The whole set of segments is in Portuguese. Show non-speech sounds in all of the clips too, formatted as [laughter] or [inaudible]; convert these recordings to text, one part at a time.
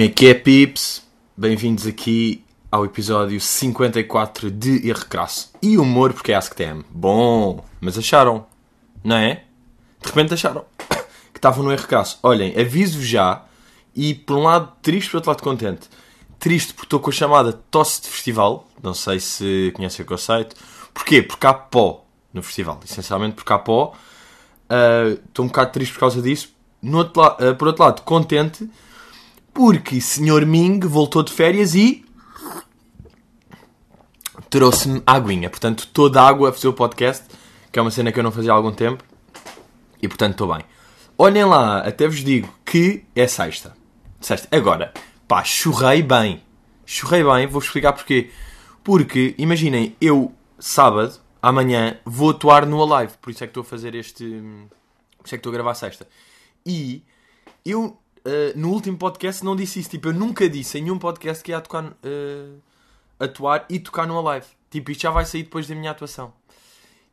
Como é que é, pips? Bem-vindos aqui ao episódio 54 de Erro Crasso. E humor porque é Ask Tem. Bom, mas acharam, não é? De repente acharam [coughs] que estavam no Erro Crasso. Olhem, aviso já, e por um lado triste, por outro lado contente. Triste porque estou com a chamada tosse de festival. Não sei se conhecem o conceito. Porquê? Porque há pó no festival. Essencialmente porque há pó. Uh, Estou um bocado triste por causa disso. Outro uh, por outro lado, contente porque Sr. Ming voltou de férias e trouxe-me aguinha. Portanto, toda a água a fazer o podcast, que é uma cena que eu não fazia há algum tempo. E portanto, estou bem. Olhem lá, até vos digo que é sexta. Sexta. Agora, pá, chorrei bem. Chorrei bem, vou-vos explicar porquê. Porque, imaginem, eu, sábado, amanhã, vou atuar no Alive. Por isso é que estou a fazer este... Por isso é que estou a gravar sexta. E eu, eh, no último podcast, não disse isso. Tipo, eu nunca disse em nenhum podcast que ia tocar, eh, atuar e tocar no Alive. Tipo, isto já vai sair depois da minha atuação.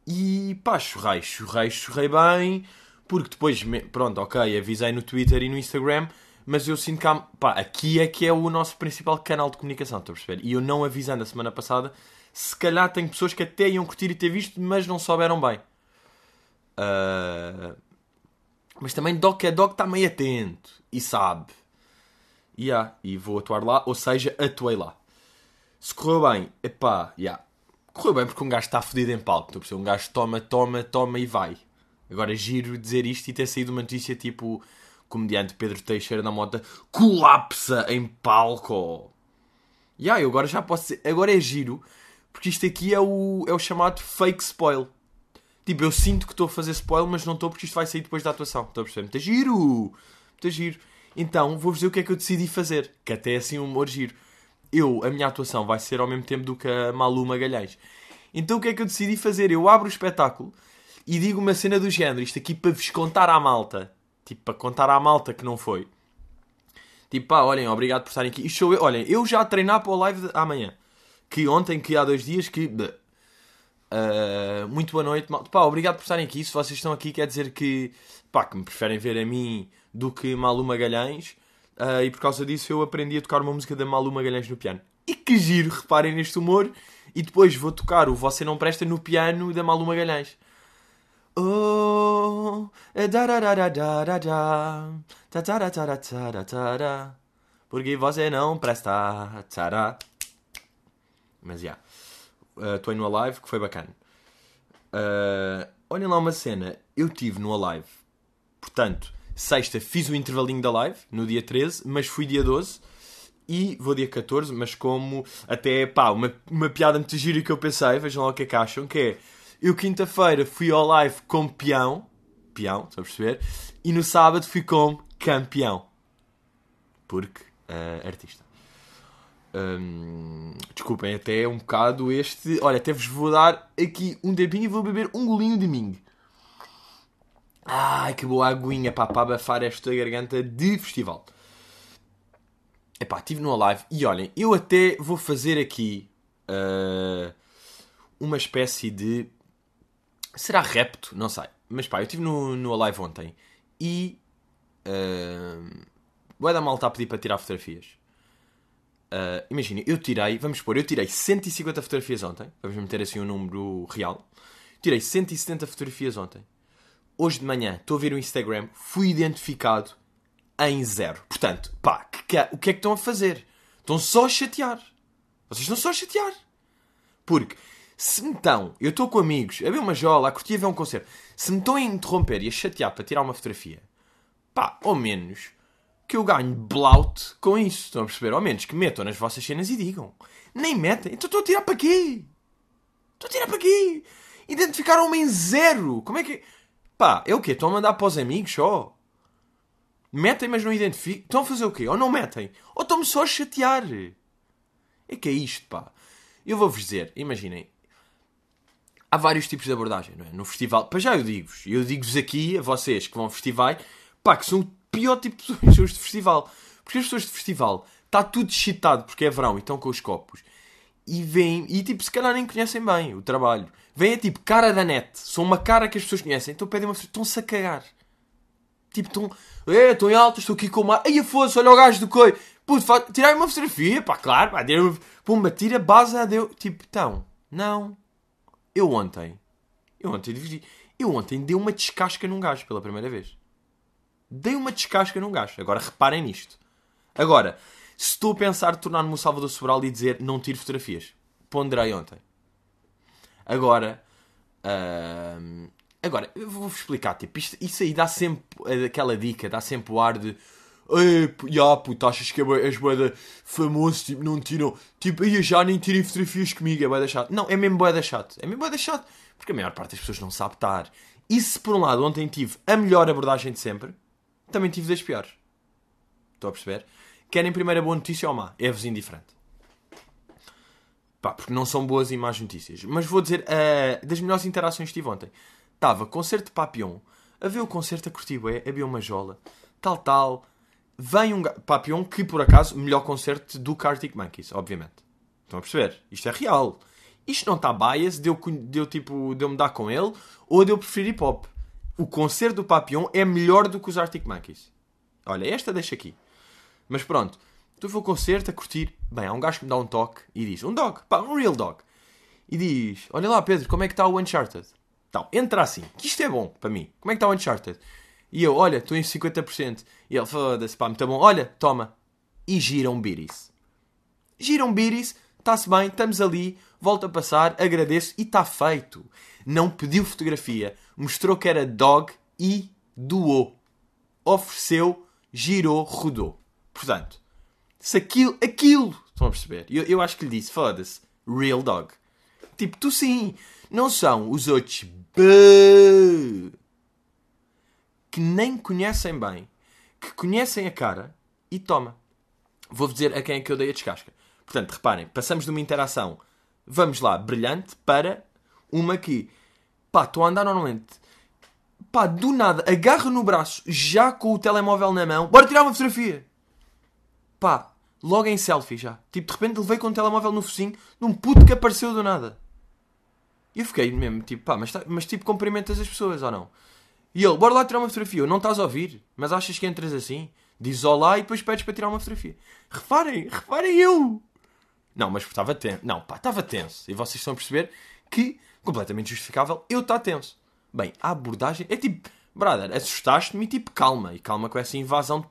E pá, chorrei, chorrei, chorrei bem. Porque depois, me- pronto, ok, avisei no Twitter e no Instagram. Mas eu sinto que há, pá, aqui é que é o nosso principal canal de comunicação, estão a perceber? E eu não avisando a semana passada, se calhar tem pessoas que até iam curtir e ter visto, mas não souberam bem. Ah, mas também Doc é Doc, está meio atento e sabe. E yeah, e vou atuar lá, ou seja, atuei lá. Se correu bem, epá, yeah. correu bem porque um gajo está fodido em palco. Um gajo toma, toma, toma e vai. Agora giro dizer isto e ter saído uma notícia tipo: comediante Pedro Teixeira da Mota colapsa em palco. E yeah, eu agora já posso dizer, agora é giro, porque isto aqui é o, é o chamado fake spoil. Tipo, eu sinto que estou a fazer spoil, mas não estou porque isto vai sair depois da atuação. Estou a perceber? Muito giro! Muito giro. Então, vou-vos dizer o que é que eu decidi fazer. Que até é assim um humor giro. Eu, a minha atuação vai ser ao mesmo tempo do que a Malu Magalhães. Então, o que é que eu decidi fazer? Eu abro o espetáculo e digo uma cena do género. Isto aqui para vos contar à malta. Tipo, para contar à malta que não foi. Tipo, pá, olhem, obrigado por estarem aqui. Isto sou eu. Olhem, eu já treinar para o live de amanhã. Que ontem, que há dois dias, que... Uh, muito boa noite, malta. Pá, obrigado por estarem aqui. Se vocês estão aqui, quer dizer que, pá, que me preferem ver a mim do que Malu Magalhães. Uh, e por causa disso eu aprendi a tocar uma música da Malu Magalhães no piano. E que giro, reparem neste humor. E depois vou tocar o Você Não Presta no piano da Malu Magalhães. Oh, porque você não presta. Tará. Mas já. Estou aí no Alive, que foi bacana. Uh, olhem lá uma cena. Eu tive no Alive. Portanto, sexta fiz o intervalinho da live, no dia 13, mas fui dia 12. E vou dia 14, mas como até, pá, uma, uma piada muito gira que eu pensei, vejam lá o que é que acham, que é... Eu quinta-feira fui ao live como peão. Peão, estão a perceber? E no sábado fui como campeão. Porque, uh, artista. Hum, desculpem, até é um bocado este. Olha, até vos vou dar aqui um tempinho e vou beber um golinho de Ming. Ai, que boa aguinha para abafar esta garganta de festival. Epá, estive no live e olhem, eu até vou fazer aqui uh, uma espécie de. Será repto? Não sei. Mas pá, eu estive no, no Alive ontem e. Uh, Boa da malta a pedir para tirar fotografias. Uh, Imagina, eu tirei, vamos supor, eu tirei 150 fotografias ontem. Vamos meter assim um número real. Tirei 170 fotografias ontem. Hoje de manhã estou a ver o Instagram, fui identificado em zero. Portanto, pá, que o que é que estão a fazer? Estão só a chatear. Vocês estão só a chatear. Porque se me estão, eu estou com amigos, a ver uma jola, a curtir a ver um concerto, se me estão a interromper e a chatear para tirar uma fotografia, pá, ao menos que eu ganho blout com isso. Estão a perceber? Ao menos que metam nas vossas cenas e digam. Nem metem. Então estou a tirar para quê? Estou a tirar para quê? Identificaram-me em zero. Como é que... Pá, é o quê? Estão a mandar para os amigos só? Metem, mas não identificam. Estão a fazer o quê? Ou não metem? Ou estão-me só a chatear? É que é isto, pá. Eu vou-vos dizer, imaginem. Há vários tipos de abordagem, não é? No festival, para já eu digo-vos, eu digo-vos aqui, a vocês que vão a festivais, pá, que são pior tipo de [laughs] pessoas de festival. Porque as pessoas de festival, está tudo excitado porque é verão e estão com os copos. E vêm, e tipo, se calhar nem conhecem bem o trabalho. Vêm é tipo, cara da net. São uma cara que as pessoas conhecem. Então pedem uma estão-se a cagar. Tipo, estão, é, estou em alta, estou aqui com uma. Ai, fosse, olha o gajo do coi. Puto, fa- tirar uma fotografia, pá, claro, pá, tira, pumba, tira, base, deu. Tipo, então, não. Eu ontem, eu ontem dividi, eu ontem dei uma descasca num gajo pela primeira vez. Dei uma descasca num gajo. Agora reparem nisto. Agora, se estou a pensar tornar-me um Salvador Sobral e dizer não tiro fotografias, ponderei ontem. Agora, ahm, agora, vou-vos explicar, tipo, isto, isso aí dá sempre eh, aquela dica, dá sempre o ar de Ei, ya, puto, achas que é és boeda famoso, tipo, não tiram, tipo, aí já nem tirem fotografias comigo, é boeda chato. Não, é mesmo boeda chato, é mesmo boeda chato, porque a maior parte das pessoas não sabe estar. E se por um lado ontem tive a melhor abordagem de sempre, também tive das piores. Estão a perceber? Querem primeiro a boa notícia ou má? É-vos indiferente. Pá, porque não são boas e más notícias. Mas vou dizer, ah, das melhores interações que tive ontem. Estava concerto de Papillon, a ver o concerto a curtir bué, a beber uma jola, tal, tal. Vem um Papillon que, por acaso, melhor concerto do Arctic Monkeys, obviamente. Estão a perceber? Isto é real. Isto não está bias, deu, deu tipo, deu-me dar com ele, ou deu preferir hip hop. O concerto do Papillon é melhor do que os Arctic Monkeys. Olha, esta deixa aqui. Mas pronto, tu vou ao concerto a curtir. Bem, há um gajo que me dá um toque e diz: Um dog, pá, um real dog. E diz: Olha lá, Pedro, como é que está o Uncharted? Então, entra assim, que isto é bom para mim. Como é que está o Uncharted? E eu: Olha, estou em 50%. E ele: Foda-se, pá, muito bom. Olha, toma. E gira um biris. Gira um biris, está-se bem, estamos ali, volta a passar, agradeço e está feito. Não pediu fotografia, mostrou que era dog e doou. Ofereceu, girou, rodou. Portanto, se aquilo, aquilo, estão a perceber? Eu, eu acho que lhe disse, foda-se, real dog. Tipo, tu sim, não são os outros bê, que nem conhecem bem, que conhecem a cara e toma. Vou-vos dizer a quem é que eu dei a descasca. Portanto, reparem, passamos de uma interação, vamos lá, brilhante, para uma que, pá, estou a andar normalmente, pá, do nada, agarro no braço, já com o telemóvel na mão, bora tirar uma fotografia. Pá, logo em selfie já. Tipo, de repente levei com o telemóvel no focinho de um puto que apareceu do nada. E eu fiquei mesmo, tipo, pá, mas, tá- mas tipo, cumprimentas as pessoas ou não? E ele, bora lá tirar uma fotografia. Eu, não estás a ouvir, mas achas que entras assim? Diz olá e depois pedes para tirar uma fotografia. Reparem, reparem eu. Não, mas estava tenso. Não, pá, estava tenso. E vocês estão a perceber que, completamente justificável, eu estar tenso. Bem, a abordagem é tipo, brother, assustaste-me e tipo, calma. E calma com essa invasão de...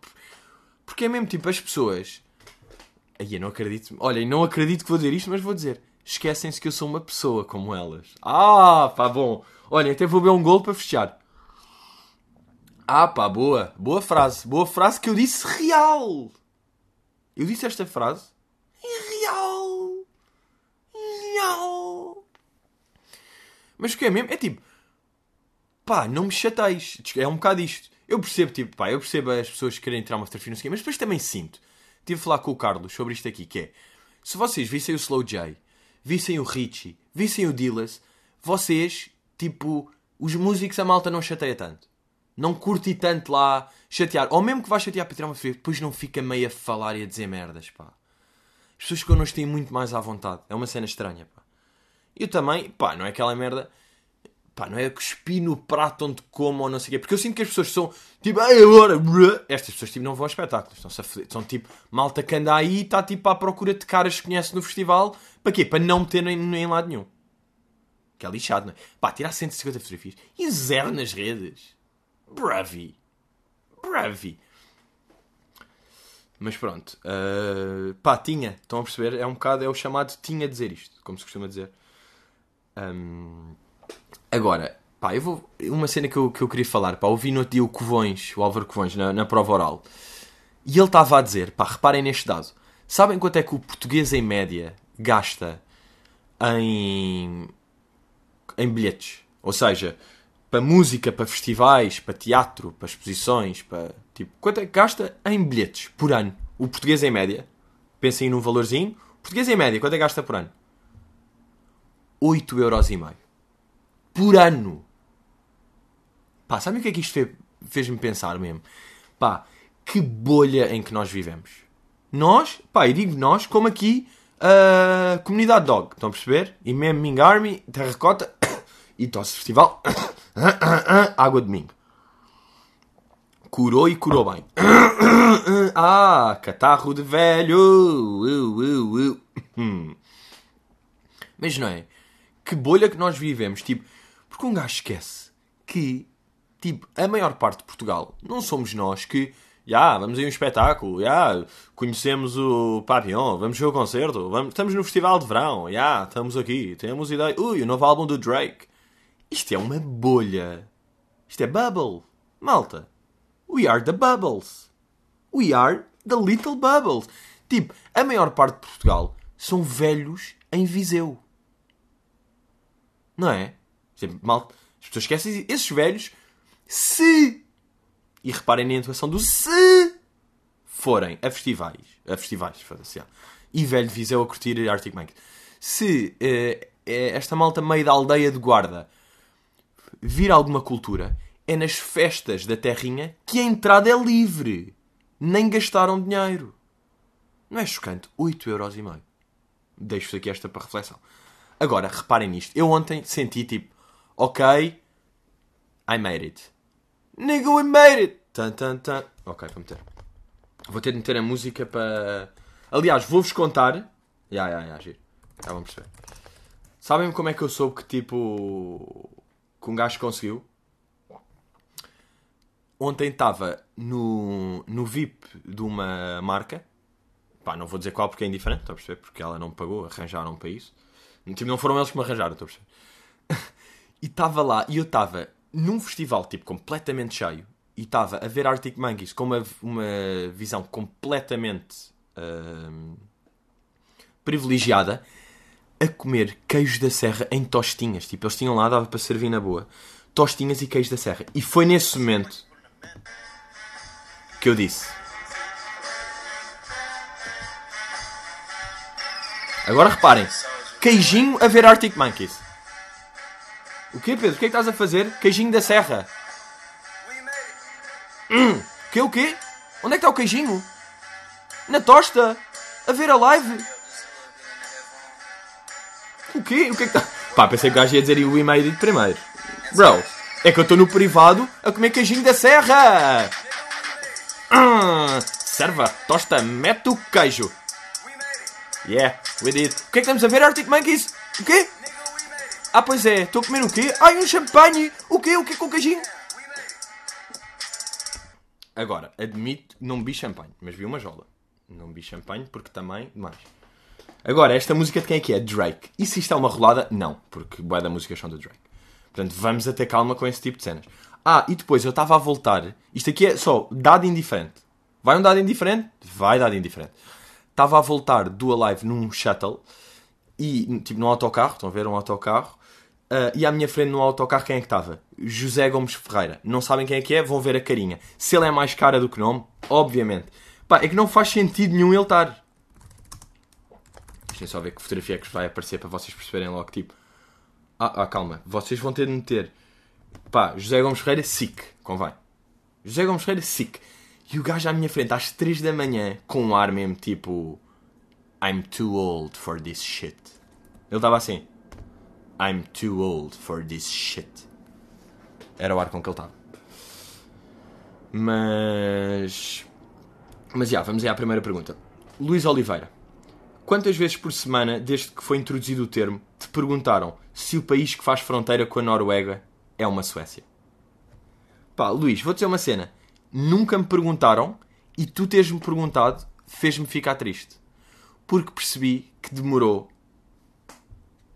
Porque é mesmo tipo, as pessoas... Aí eu não acredito. Olha, eu não acredito que vou dizer isto, mas vou dizer. Esquecem-se que eu sou uma pessoa como elas. Ah, pá, bom. Olha, até vou ver um gol para fechar. Ah, pá, boa. Boa frase. Boa frase que eu disse real. Eu disse esta frase. Real. Real. Mas o que é mesmo? É tipo, pá, não me chateis. É um bocado isto. Eu percebo, tipo, pá, eu percebo as pessoas que querem tirar uma fotografia no seguinte, mas depois também sinto. Tive a falar com o Carlos sobre isto aqui, que é, se vocês vissem o Slow J, vissem o Richie, vissem o Dillas, vocês, tipo, os músicos a malta não chateia tanto. Não curti tanto lá chatear. Ou mesmo que vá chatear para tirar uma fotografia, depois não fica meio a falar e a dizer merdas, pá. As pessoas connosco têm muito mais à vontade. É uma cena estranha, pá. Eu também, pá, não é aquela merda. Pá, não é cuspir no prato onde como ou não sei o quê. Porque eu sinto que as pessoas são tipo, ai agora, brã." estas pessoas tipo, não vão a espetáculos. Estão-se a foder. São tipo, malta que anda aí e está tipo à procura de caras que conhece no festival. Para quê? Para não meter em, em lado nenhum. Que é lixado, não é? Pá, tirar 150 fotografias e zero nas redes. Bravi. Bravi. Mas pronto. uh, pá, tinha. Estão a perceber? É um bocado, é o chamado tinha dizer isto. Como se costuma dizer. Um, agora, pá, eu vou. Uma cena que eu, que eu queria falar, pá, ouvi no outro dia o Covões, o Álvaro Covões, na, na prova oral. E ele estava a dizer, pá, reparem neste dado. Sabem quanto é que o português em média gasta em, em bilhetes? Ou seja, para música, para festivais, para teatro, para exposições, para. Tipo, quanto é que gasta em bilhetes por ano? O português em média. Pensem num valorzinho. O português em média, quanto é que gasta por ano? 8,5€ por ano. Pá, sabe o que é que isto fe- fez-me pensar mesmo? Pá, que bolha em que nós vivemos. Nós, pá, e digo nós, como aqui a comunidade dog, estão a perceber? E mesmo Ming Army, Terracota [coughs] e Tosse Festival, [coughs] Água de Mingo. Curou e curou bem. [coughs] Ah, catarro de velho. Uh, uh, uh. Mas não é? Que bolha que nós vivemos. Tipo, porque um gajo esquece que, tipo, a maior parte de Portugal não somos nós que. Já, yeah, vamos a um espetáculo, já, yeah, conhecemos o Papillon, vamos ver o concerto, vamos, estamos no festival de verão, já, yeah, estamos aqui, temos ideia. Ui, o novo álbum do Drake. Isto é uma bolha. Isto é bubble. Malta. We are the bubbles. We are the little bubbles. Tipo, a maior parte de Portugal são velhos em Viseu. Não é? Mal. As pessoas esquecem esses velhos se. E reparem na intuação do se forem a festivais. A festivais, foda-se. E velho Viseu a curtir Arctic Monkeys. Se uh, esta malta meio da aldeia de guarda vir alguma cultura, é nas festas da terrinha que a entrada é livre. Nem gastaram dinheiro. Não é chocante? 8,5€. Deixo-vos aqui esta para reflexão. Agora, reparem nisto. Eu ontem senti tipo, ok, I made it. Nigga, we made it! Tan, tan, tan. Ok, vou meter. Vou ter de meter a música para. Aliás, vou-vos contar. Ya, ya, ya, giro. Já vão perceber. Sabem como é que eu soube que tipo que um gajo conseguiu. Ontem estava no, no VIP de uma marca. Pá, não vou dizer qual porque é indiferente, estou a perceber? Porque ela não pagou, arranjaram para isso. Tipo, não foram eles que me arranjaram, estou a perceber? [laughs] e estava lá, e eu estava num festival, tipo, completamente cheio. E estava a ver Arctic Monkeys com uma, uma visão completamente uh, privilegiada a comer queijo da serra em tostinhas. Tipo, eles tinham lá, dava para servir na boa. Tostinhas e queijo da serra. E foi nesse momento que eu disse. Agora reparem. Queijinho a ver Arctic Monkeys. O quê, Pedro? O que é que estás a fazer? Queijinho da serra. Hum. O quê, o quê? Onde é que está o queijinho? Na tosta. A ver a live. O quê? O que é que está... Pá, pensei que o gajo ia dizer o e-mail de primeiro. Bro, é que eu estou no privado a comer queijinho da serra. Hum, serva, tosta, mete o queijo. Yeah, we did. O que é que estamos a ver, Arctic Monkeys? O quê? Ah, pois é, estou a comer o quê? Ai, um champanhe! O quê? O quê com queijinho? Agora, admito, não bebi champanhe, mas vi uma jola. Não bebi champanhe porque também, mais. Agora, esta música de quem é que é? Drake. E se isto é uma rolada? Não, porque boa da música são do Drake. Portanto, vamos a ter calma com esse tipo de cenas. Ah, e depois eu estava a voltar. Isto aqui é só dado indiferente. Vai um dado indiferente? Vai dado indiferente. Estava a voltar do Alive num shuttle e, tipo, num autocarro. Estão a ver? Um autocarro. Uh, e à minha frente no autocarro quem é que estava? José Gomes Ferreira. Não sabem quem é que é? Vão ver a carinha. Se ele é mais cara do que nome, obviamente. Pá, é que não faz sentido nenhum ele estar. Deixem só ver que fotografia é que vai aparecer para vocês perceberem logo, tipo... Ah, ah, calma. Vocês vão ter de meter... Pá, José Gomes Ferreira, sick. Convém. José Gomes Ferreira, sick. E o gajo à minha frente, às 3 da manhã, com um ar mesmo tipo... I'm too old for this shit. Ele estava assim... I'm too old for this shit. Era o ar com que ele estava. Mas... Mas já, vamos aí à primeira pergunta. Luís Oliveira. Quantas vezes por semana, desde que foi introduzido o termo, te perguntaram se o país que faz fronteira com a Noruega é uma Suécia? Pá, Luís, vou dizer uma cena. Nunca me perguntaram e tu teres-me perguntado fez-me ficar triste. Porque percebi que demorou.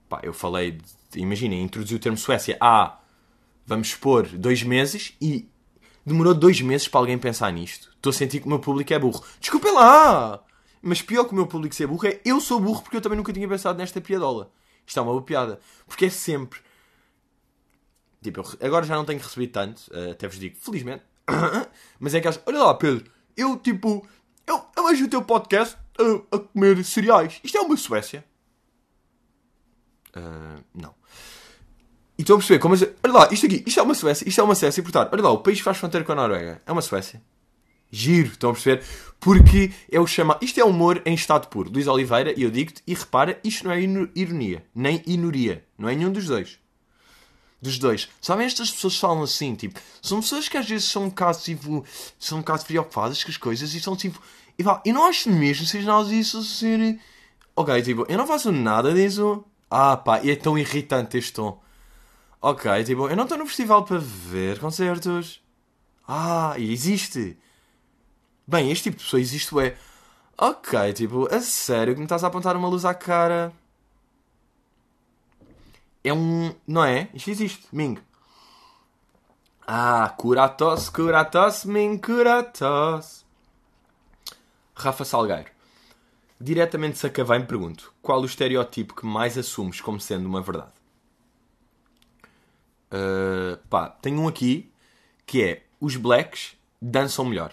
Pá, eu falei, imaginem, introduzi o termo Suécia há, vamos expor, dois meses e demorou dois meses para alguém pensar nisto. Estou a sentir que o meu público é burro. Desculpem lá! Mas pior que o meu público ser burro é eu sou burro porque eu também nunca tinha pensado nesta piadola. Isto é uma boa piada. Porque é sempre. Tipo, agora já não tenho recebido tanto, eh, até vos digo, felizmente. [coughs] Mas é que olha lá, Pedro, eu tipo. Eu, eu vejo o teu podcast a, a comer cereais. Isto é uma Suécia? Uh, não. E estou a perceber como. Olha lá, isto aqui, isto é uma Suécia, isto é uma Suécia. E portanto, olha lá, o país faz fronteira com a Noruega é uma Suécia. Giro, estão a perceber? Porque é o chamado. Isto é humor em estado puro. Luís Oliveira, e eu digo-te, e repara, isto não é ironia, nem inuria. Não é nenhum dos dois. Dos dois. Sabem, estas pessoas falam assim, tipo, são pessoas que às vezes são um bocado, tipo, são um bocado preocupadas com as coisas e são tipo, e eu não acho mesmo seja nada disso ser. Ok, tipo, eu não faço nada disso. Ah, pá, e é tão irritante este tom. Ok, tipo, eu não estou no festival para ver concertos. Ah, e existe. Bem, este tipo de pessoa existe, é. Ok, tipo, a sério que me estás a apontar uma luz à cara. É um. Não é? Isto existe, Ming. Ah, cura a tosse, cura a tosse, Ming, cura a tosse. Rafa Salgueiro. Diretamente de Sacavém pergunto: qual o estereótipo que mais assumes como sendo uma verdade? Uh, pá, tenho um aqui que é: os blacks dançam melhor.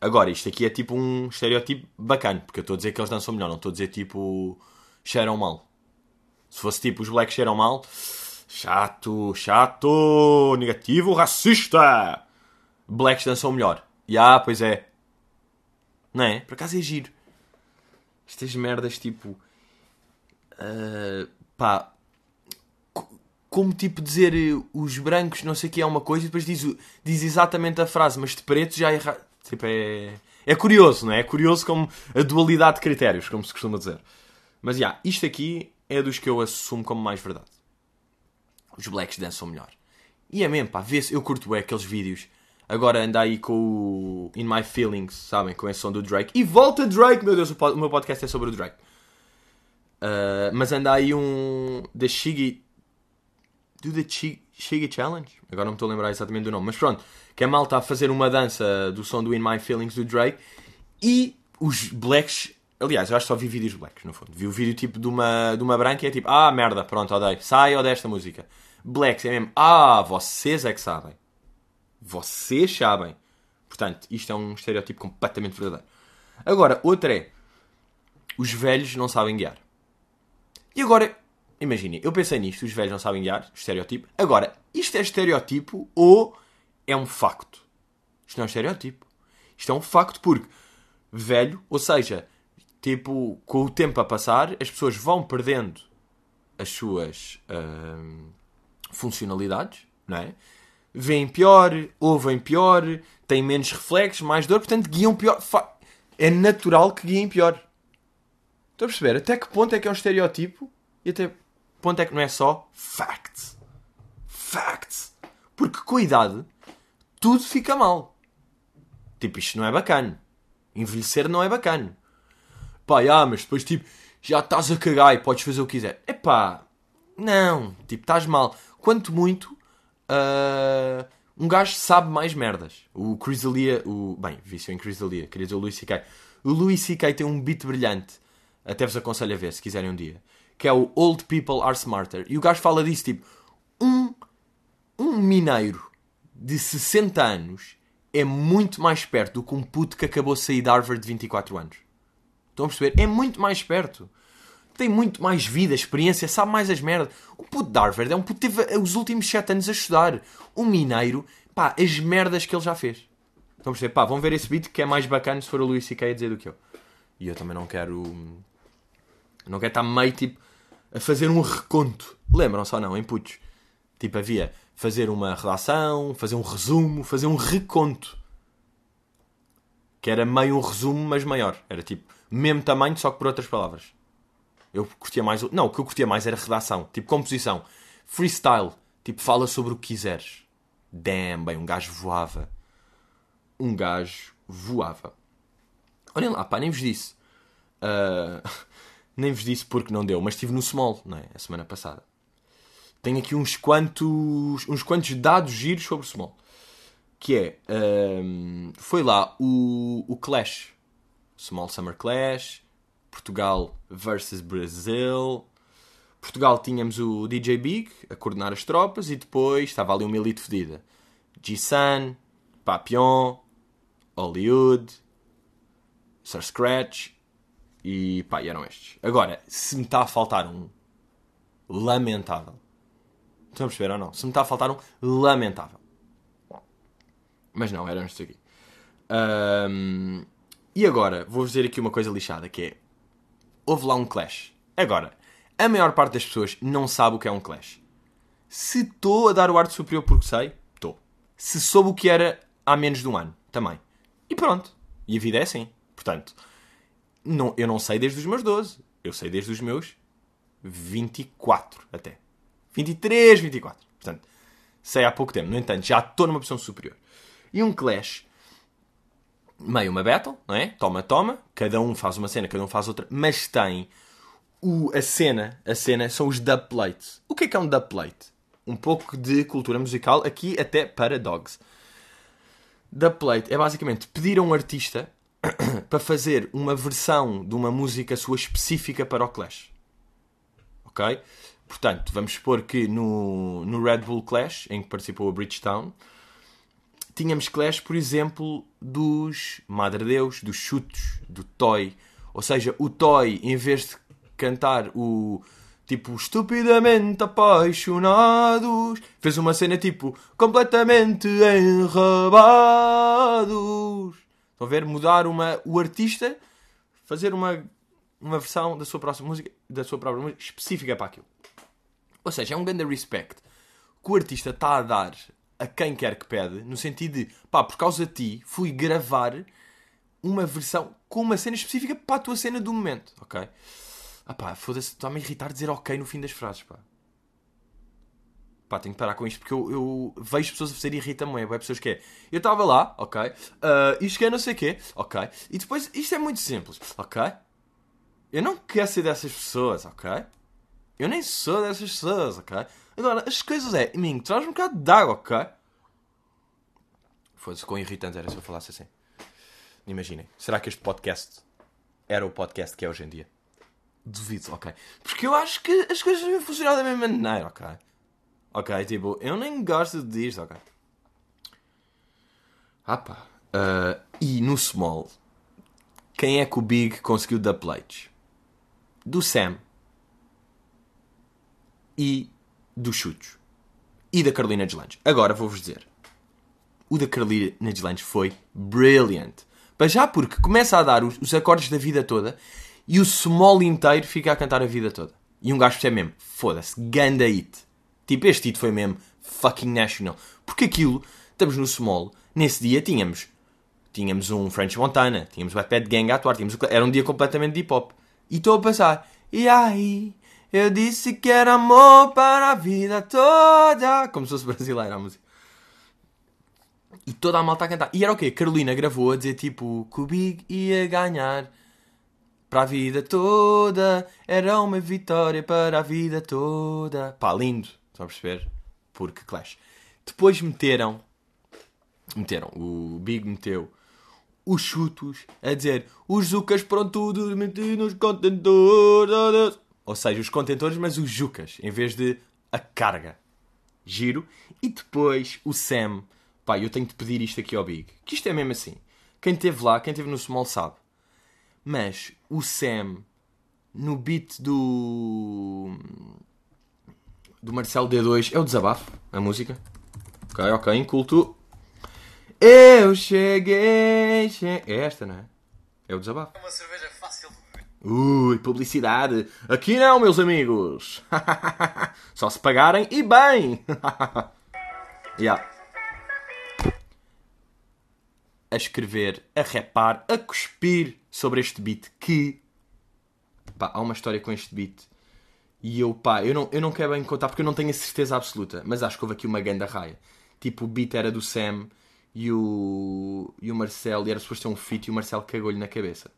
Agora, isto aqui é tipo um estereótipo bacana, porque eu estou a dizer que eles dançam melhor, não estou a dizer tipo cheiram mal. Se fosse tipo os blacks cheiram mal, chato, chato, negativo, racista. Blacks dançam melhor. E ah, pois é. Não é? Por acaso é giro. Estas merdas tipo. Uh, pá. Como tipo dizer os brancos não sei o que é uma coisa e depois diz, diz exatamente a frase, mas de preto já é errado. Tipo, é, é curioso, não é? É curioso como a dualidade de critérios, como se costuma dizer. Mas, já, yeah, isto aqui é dos que eu assumo como mais verdade. Os blacks dançam melhor. E é mesmo, pá, vê-se, eu curto bem aqueles vídeos. Agora anda aí com o In My Feelings, sabem? Com esse som do Drake. E volta Drake! Meu Deus, o meu podcast é sobre o Drake. Uh, mas anda aí um. The Shiggy. Do the Shiggy Challenge? Agora não me estou a lembrar exatamente do nome. Mas pronto que a malta a fazer uma dança do som do In My Feelings do Drake e os blacks. Aliás, eu acho que só vi vídeos blacks, no fundo. Vi o vídeo tipo de uma, de uma branca e é tipo, ah, merda, pronto, odeio. Sai, odeio esta música. Blacks é mesmo, ah, vocês é que sabem. Vocês sabem. Portanto, isto é um estereótipo completamente verdadeiro. Agora, outra é, os velhos não sabem guiar. E agora, imagine, eu pensei nisto, os velhos não sabem guiar, estereótipo. Agora, isto é estereótipo ou é um facto. Isto não é um estereótipo. Isto é um facto porque velho, ou seja, tipo, com o tempo a passar, as pessoas vão perdendo as suas hum, funcionalidades, não é? Vêem pior, ouvem pior, têm menos reflexos, mais dor, portanto guiam pior. É natural que guiem pior. Estou a perceber? Até que ponto é que é um estereótipo e até que ponto é que não é só facts. Facts. Porque com a idade tudo fica mal. Tipo, isto não é bacana. Envelhecer não é bacana. Pá, ah, mas depois, tipo, já estás a cagar e podes fazer o que quiser. É pá, não. Tipo, estás mal. Quanto muito, uh, um gajo sabe mais merdas. O Chris D'Elia, o... Bem, vício em Chris D'Elia, queria dizer o Louis C.K. O Louis C.K. tem um beat brilhante. Até vos aconselho a ver, se quiserem um dia. Que é o Old People Are Smarter. E o gajo fala disso, tipo... Um, um mineiro de 60 anos é muito mais perto do que um puto que acabou de sair de Harvard de 24 anos. Estão a perceber? É muito mais perto. Tem muito mais vida, experiência, sabe mais as merdas. O puto de Harvard é um puto que teve os últimos 7 anos a estudar. O mineiro, pá, as merdas que ele já fez. Estão a perceber? Pá, vão ver esse vídeo que é mais bacana se for o Luís C.K. a dizer do que eu. E eu também não quero... Não quero estar meio, tipo, a fazer um reconto. Lembram-se ou não, em putos? Tipo, havia fazer uma redação, fazer um resumo, fazer um reconto. Que era meio um resumo, mas maior. Era tipo, mesmo tamanho, só que por outras palavras. Eu curtia mais. Não, o que eu curtia mais era redação, tipo composição. Freestyle, tipo, fala sobre o que quiseres. Damn, bem, um gajo voava. Um gajo voava. Olhem lá, pá, nem vos disse. Uh... [laughs] nem vos disse porque não deu, mas estive no Small, não é? A semana passada tenho aqui uns quantos, uns quantos dados giros sobre o Small. Que é, um, foi lá o, o Clash, Small Summer Clash, Portugal versus Brasil. Portugal tínhamos o DJ Big a coordenar as tropas e depois estava ali uma elite fedida. G-Sun, Papillon, Hollywood, Sir Scratch e pá, eram estes. Agora, se me está a faltar um lamentável Estão a perceber ou não? Se me está a faltar um, lamentável. Mas não, eram estes aqui. Um, e agora, vou-vos dizer aqui uma coisa lixada, que é... Houve lá um clash. Agora, a maior parte das pessoas não sabe o que é um clash. Se estou a dar o ar de superior porque sei, estou. Se soube o que era há menos de um ano, também. E pronto. E a vida é assim. Portanto, não, eu não sei desde os meus 12. Eu sei desde os meus 24 até. 23, 24. Portanto, sei há pouco tempo. No entanto, já estou numa posição superior. E um Clash, meio uma battle, não é? Toma, toma. Cada um faz uma cena, cada um faz outra. Mas tem o, a cena, a cena são os dubplates. O que é que é um dubplate? Um pouco de cultura musical, aqui até para dogs. Dubplate é basicamente pedir a um artista [coughs] para fazer uma versão de uma música sua específica para o Clash. Ok? Portanto, vamos supor que no, no Red Bull Clash, em que participou a Bridgetown, tínhamos Clash, por exemplo, dos Madre Deus, dos Chutos, do Toy. Ou seja, o Toy, em vez de cantar o tipo estupidamente apaixonados, fez uma cena tipo completamente enrabados. Estão a ver? Mudar uma, o artista, fazer uma, uma versão da sua próxima música, da sua própria música, específica para aquilo. Ou seja, é um grande respect que o artista está a dar a quem quer que pede, no sentido de, pá, por causa de ti, fui gravar uma versão com uma cena específica para a tua cena do momento, ok? Ah pá, foda-se, está-me a irritar dizer ok no fim das frases, pá. Pá, tenho que parar com isto porque eu, eu vejo pessoas a fazer irrita-me, é pessoas que é, eu estava lá, ok, uh, e cheguei não sei o quê, ok, e depois, isto é muito simples, ok? Eu não quero ser dessas pessoas, ok? Eu nem sou dessas pessoas, ok? Agora, as coisas é, mim, traz um bocado de água, ok? Foda-se, quão irritante era se eu falasse assim. Imaginem, será que este podcast era o podcast que é hoje em dia? Duvido, ok? Porque eu acho que as coisas devem funcionar da mesma maneira, ok? Ok, tipo, eu nem gosto disto, ok? Ah pá. Uh, e no Small, quem é que o Big conseguiu dar plates? Do Sam e dos Chutos. E da Carolina Deslandes. Agora vou-vos dizer. O da Carolina Deslandes foi brilliant. Para já porque começa a dar os, os, acordes da vida toda e o small inteiro fica a cantar a vida toda. E um gajo percebe mesmo, foda-se, ganda hit. Tipo, este hit foi mesmo fucking national. Porque aquilo, estamos no small, nesse dia tínhamos tínhamos um French Montana, tínhamos o Bad Gang a atuar, tínhamos, era um dia completamente de hip hop. E estou a passar, e aí, eu disse que era amor para a vida toda. Como se fosse brasileira a música. E toda a malta a cantar. E era o quê? Carolina gravou a dizer tipo que o Big ia ganhar para a vida toda. Era uma vitória para a vida toda. Pá, lindo. Estão a perceber? Porque Clash. Depois meteram. Meteram. O Big meteu os chutos a dizer os Zucas pronto tudo meti nos contentores. Ou seja, os contentores, mas os Jucas, em vez de a carga. Giro. E depois o Sam. Pá, eu tenho de pedir isto aqui ao Big. Que isto é mesmo assim. Quem esteve lá, quem esteve no Small sabe. Mas o Sam, no beat do. do Marcelo D2, é o desabafo, a música. Ok, ok, inculto. Eu cheguei. É esta, não é? É o desabafo. Uma cerveja Ui, publicidade. Aqui não, meus amigos. [laughs] Só se pagarem e bem. [laughs] yeah. A escrever, a repar, a cuspir sobre este beat que... Pá, há uma história com este beat. E eu, pá, eu não, eu não quero bem contar porque eu não tenho a certeza absoluta. Mas acho que houve aqui uma ganda raia. Tipo, o beat era do Sam e o, e o Marcelo. E era suposto ter um feat e o Marcelo cagou-lhe na cabeça.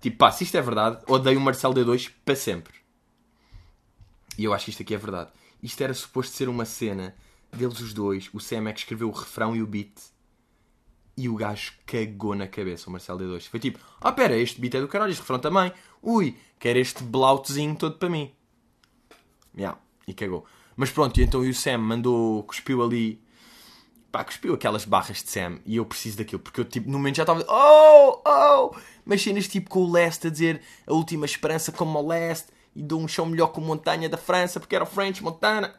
Tipo, pá, se isto é verdade, odeio o Marcelo D2 para sempre. E eu acho que isto aqui é verdade. Isto era suposto ser uma cena deles os dois. O Sam é que escreveu o refrão e o beat. E o gajo cagou na cabeça, o Marcelo D2. Foi tipo, ah, oh, pera, este beat é do caralho, este refrão também. Ui, quero este blautezinho todo para mim. Yeah, e cagou. Mas pronto, e então o Sam mandou, cuspiu ali pá, cuspiu aquelas barras de Sam e eu preciso daquilo, porque eu tipo, no momento já estava, oh, oh, mas cenas tipo com o Leste a dizer a última esperança como o Leste e dou um chão melhor com Montanha da França porque era o French Montana.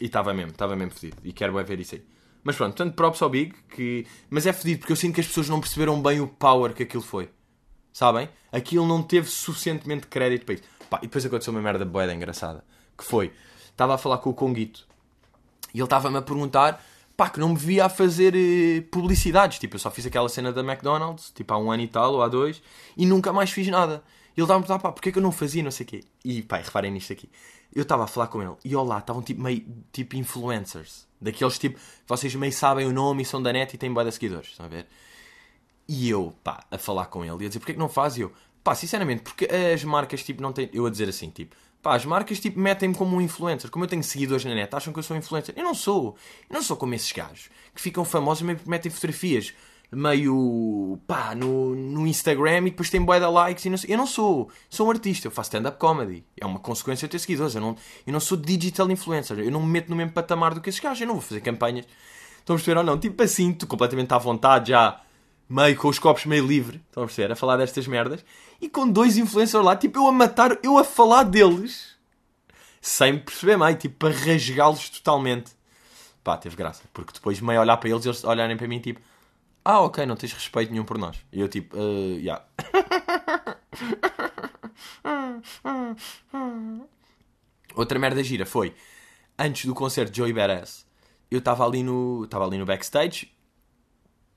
E estava mesmo, estava mesmo fedido. E quero ver isso aí. Mas pronto, tanto props ao Big, que... mas é fedido porque eu sinto que as pessoas não perceberam bem o power que aquilo foi. Sabem? Aquilo não teve suficientemente crédito para isso. Pá, e depois aconteceu uma merda boeda engraçada. Que foi, estava a falar com o Conguito. E ele estava-me a perguntar, pá, que não me via a fazer eh, publicidades. Tipo, eu só fiz aquela cena da McDonald's, tipo, há um ano e tal, ou há dois, e nunca mais fiz nada. E ele estava a perguntar, pá, porquê que eu não fazia, não sei o quê. E, pá, reparem nisto aqui. Eu estava a falar com ele, e olá, estavam tipo meio, tipo influencers. Daqueles tipo, vocês meio sabem o nome e são da net e têm boa de seguidores, estão a ver? E eu, pá, a falar com ele e a dizer, porquê que não faz? E eu, pá, sinceramente, porque as marcas, tipo, não têm... Eu a dizer assim, tipo, pá, as marcas, tipo, metem-me como um influencer. Como eu tenho seguidores na net, acham que eu sou influencer. Eu não sou. Eu não sou como esses gajos que ficam famosos e metem fotografias meio, pá, no, no Instagram e depois tem bué de likes e não. Eu não sou. Sou um artista, eu faço stand-up comedy. É uma consequência ter seguidores. Eu não, eu não sou digital influencer. Eu não me meto no mesmo patamar do que esses gajos. Eu não vou fazer campanhas. Estão a perceber ou não? Tipo assim, estou completamente à vontade já meio com os copos meio livre, estão a perceber? A falar destas merdas. E com dois influencers lá, tipo, eu a matar, eu a falar deles, sem perceber mais, tipo, para rasgá-los totalmente. Pá, teve graça. Porque depois meio olhar para eles, eles olharem para mim, tipo, ah, ok, não tens respeito nenhum por nós. E eu, tipo, uh, yeah. [laughs] Outra merda gira foi, antes do concerto de Joey Badass, eu estava ali no, estava ali no backstage,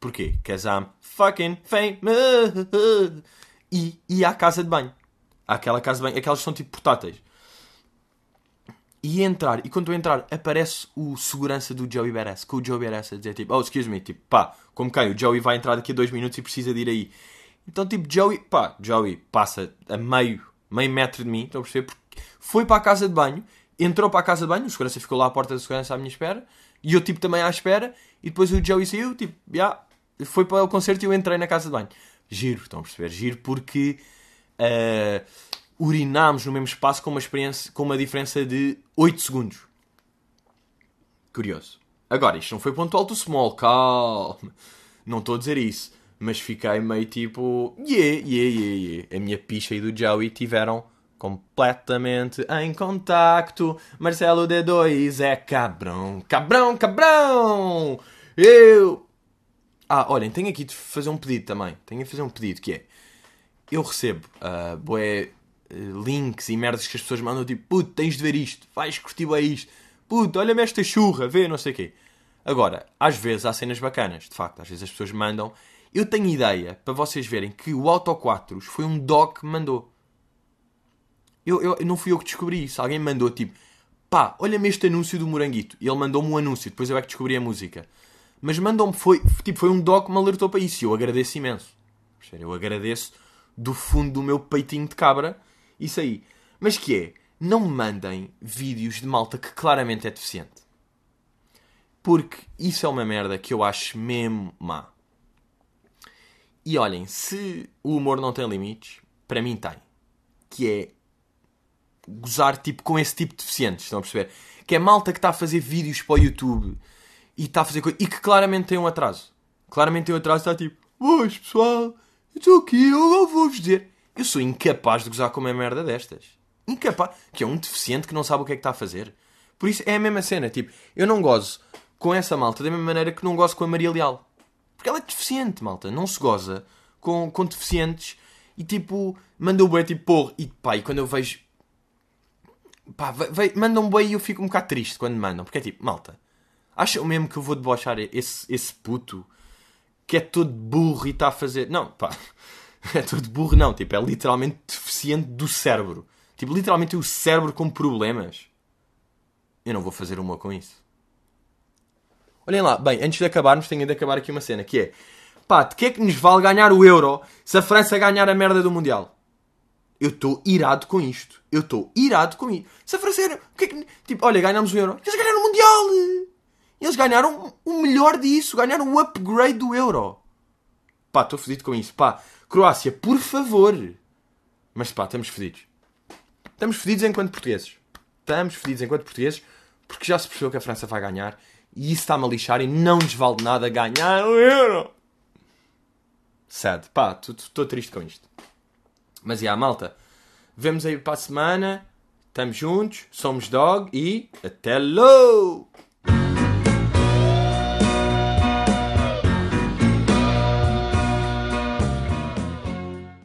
Porquê? Because I'm fucking famous. E ia à casa de banho. Aquela casa de banho. Aquelas são tipo portáteis. E entrar, e quando eu entrar, aparece o segurança do Joey Badass, com o Joey Badass a dizer tipo, oh, excuse me, tipo, pá, como quem? O Joey vai entrar daqui a dois minutos e precisa de ir aí. Então, tipo, Joey, pá, Joey passa a meio, meio metro de mim, estão a perceber? Porque foi para a casa de banho, entrou para a casa de banho, o segurança ficou lá à porta da segurança à minha espera, e eu, tipo, também à espera, e depois o Joey saiu, tipo, já, yeah, foi para o concerto e eu entrei na casa de banho. Giro, estão a perceber? Giro porque uh, urinámos no mesmo espaço com uma, experiência, com uma diferença de 8 segundos. Curioso. Agora, isto não foi ponto alto small, calma. Não estou a dizer isso. Mas fiquei meio tipo, yeah, yeah, yeah, yeah. A minha picha e do Joey tiveram completamente em contacto. Marcelo D2 é cabrão, cabrão, cabrão! Eu ah, olhem, tenho aqui de fazer um pedido também. Tenho de fazer um pedido que é. Eu recebo uh, boé, uh, links e merdas que as pessoas mandam tipo, puto, tens de ver isto, vais curtir bem isto, puto, olha-me esta churra, vê, não sei o quê. Agora, às vezes há cenas bacanas, de facto, às vezes as pessoas mandam. Eu tenho ideia para vocês verem que o Auto 4 foi um doc que mandou. Eu, eu, não fui eu que descobri isso. Alguém mandou tipo, pá, olha-me este anúncio do Moranguito. E ele mandou-me um anúncio, depois eu é que descobri a música. Mas mandou-me, foi, tipo, foi um doc que me alertou para isso e eu agradeço imenso. Eu agradeço do fundo do meu peitinho de cabra isso aí. Mas que é, não me mandem vídeos de malta que claramente é deficiente. Porque isso é uma merda que eu acho mesmo má. E olhem, se o humor não tem limites, para mim tem. Que é gozar tipo com esse tipo de deficientes, estão a perceber? Que é malta que está a fazer vídeos para o YouTube e está a fazer coisa. E que claramente tem um atraso. Claramente tem um atraso, está tipo, pois pessoal, eu estou aqui, eu vou-vos dizer. Eu sou incapaz de gozar com uma merda destas. Incapaz. Que é um deficiente que não sabe o que é que está a fazer. Por isso é a mesma cena. Tipo, eu não gozo com essa malta da mesma maneira que não gozo com a Maria Leal. Porque ela é deficiente, malta. Não se goza com, com deficientes e tipo, manda o boi tipo porra. E pá, e quando eu vejo. Pá, mandam um boi e eu fico um bocado triste quando mandam. Porque é tipo, malta, Acham mesmo que eu vou debochar esse, esse puto que é todo burro e está a fazer. Não, pá. [laughs] É todo burro, não. Tipo, é literalmente deficiente do cérebro. Tipo, literalmente o cérebro com problemas. Eu não vou fazer uma com isso. Olhem lá, bem, antes de acabarmos, tenho de acabar aqui uma cena que é pá, de que é que nos vale ganhar o Euro se a França ganhar a merda do Mundial? Eu estou irado com isto. Eu estou irado com isto. Se a França. O que é que. Tipo, olha, ganhamos o Euro. Eles ganharam o Mundial! Eles ganharam o melhor disso, ganharam o upgrade do Euro. Pá, estou fedido com isso. Pá, Croácia, por favor. Mas pá, estamos fedidos. Estamos fedidos enquanto portugueses. Estamos fedidos enquanto portugueses porque já se percebeu que a França vai ganhar e isso está-me a lixar e não nos vale nada ganhar o Euro. Sad. Pá, estou triste com isto. Mas e yeah, malta, vemos aí para a semana. Estamos juntos, somos dog e até logo!